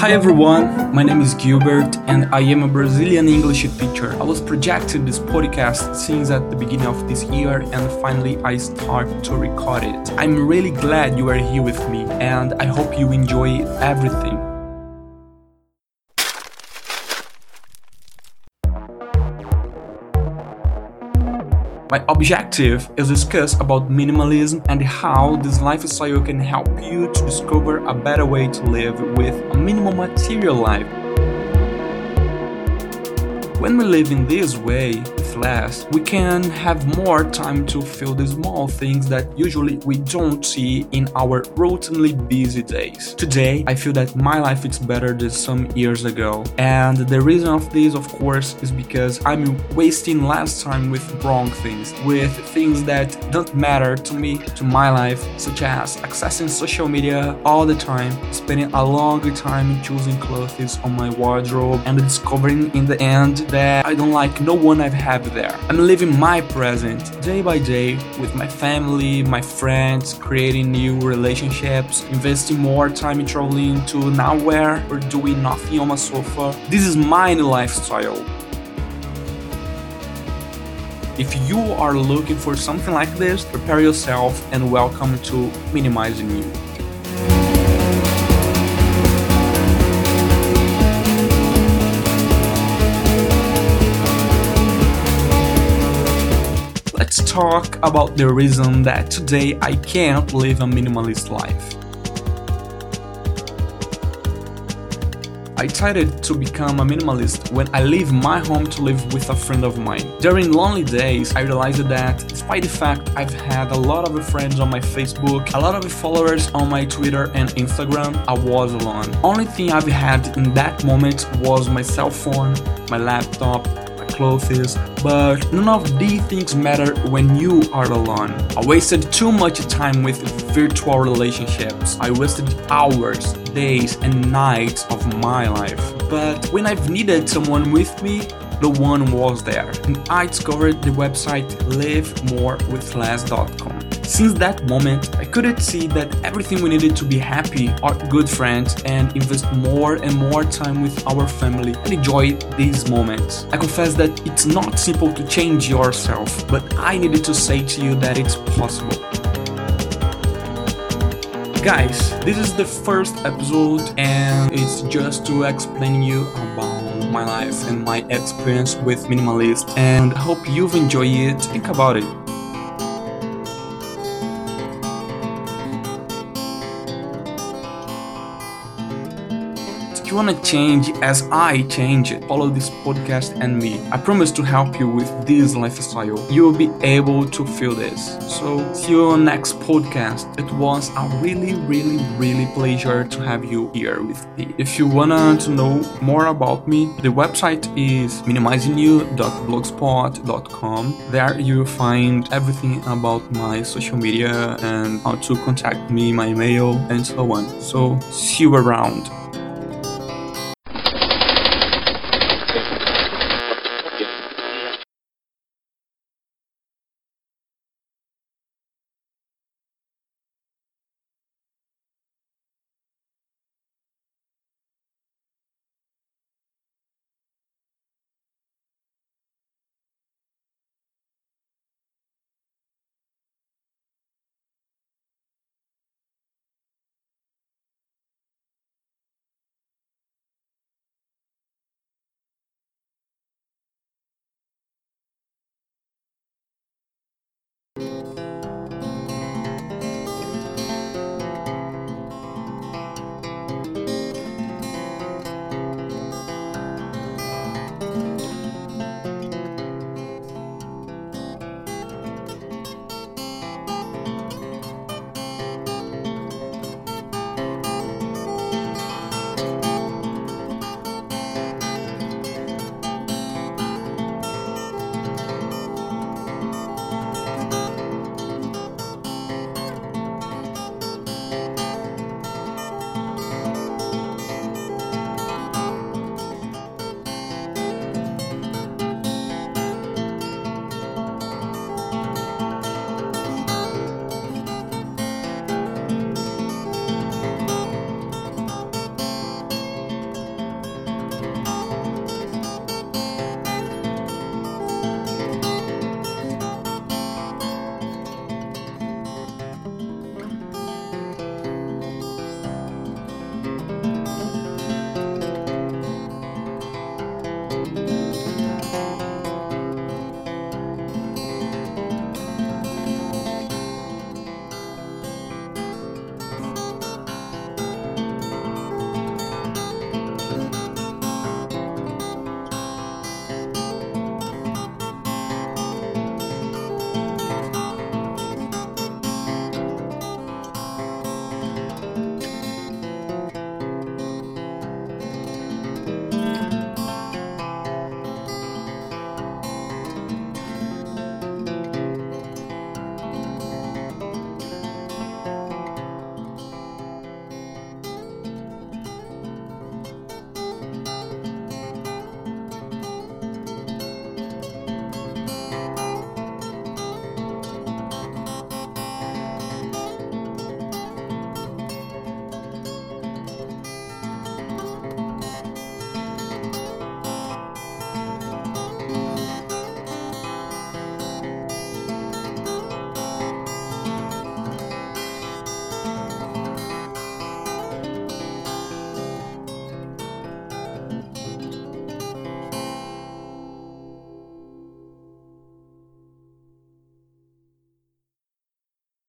Hi everyone, my name is Gilbert and I am a Brazilian English teacher. I was projected this podcast since at the beginning of this year and finally I start to record it. I'm really glad you are here with me and I hope you enjoy everything. My objective is to discuss about minimalism and how this lifestyle can help you to discover a better way to live with a minimal material life. When we live in this way, with less, we can have more time to feel the small things that usually we don't see in our routinely busy days. Today, I feel that my life is better than some years ago, and the reason of this, of course, is because I'm wasting less time with wrong things, with things that don't matter to me, to my life, such as accessing social media all the time, spending a long time choosing clothes on my wardrobe, and discovering in the end that I don't like no one I've had there. I'm living my present day by day with my family, my friends, creating new relationships, investing more time in traveling to nowhere or doing nothing on my sofa. This is my lifestyle. If you are looking for something like this, prepare yourself and welcome to Minimizing You. Talk about the reason that today I can't live a minimalist life. I decided to become a minimalist when I leave my home to live with a friend of mine. During lonely days, I realized that despite the fact I've had a lot of friends on my Facebook, a lot of followers on my Twitter and Instagram, I was alone. Only thing I've had in that moment was my cell phone, my laptop, clothes, but none of these things matter when you are alone. I wasted too much time with virtual relationships. I wasted hours, days, and nights of my life. But when I've needed someone with me, the one was there. And I discovered the website livemorewithless.com. Since that moment, I couldn't see that everything we needed to be happy are good friends and invest more and more time with our family and enjoy these moments. I confess that it's not simple to change yourself, but I needed to say to you that it's possible. Guys, this is the first episode and it's just to explain you about my life and my experience with minimalist and I hope you've enjoyed it. Think about it. You want to change as I change it, follow this podcast and me. I promise to help you with this lifestyle. You will be able to feel this. So, see you on next podcast. It was a really, really, really pleasure to have you here with me. If you wanna to know more about me, the website is minimizingyou.blogspot.com. There you'll find everything about my social media and how to contact me, my email, and so on. So, see you around.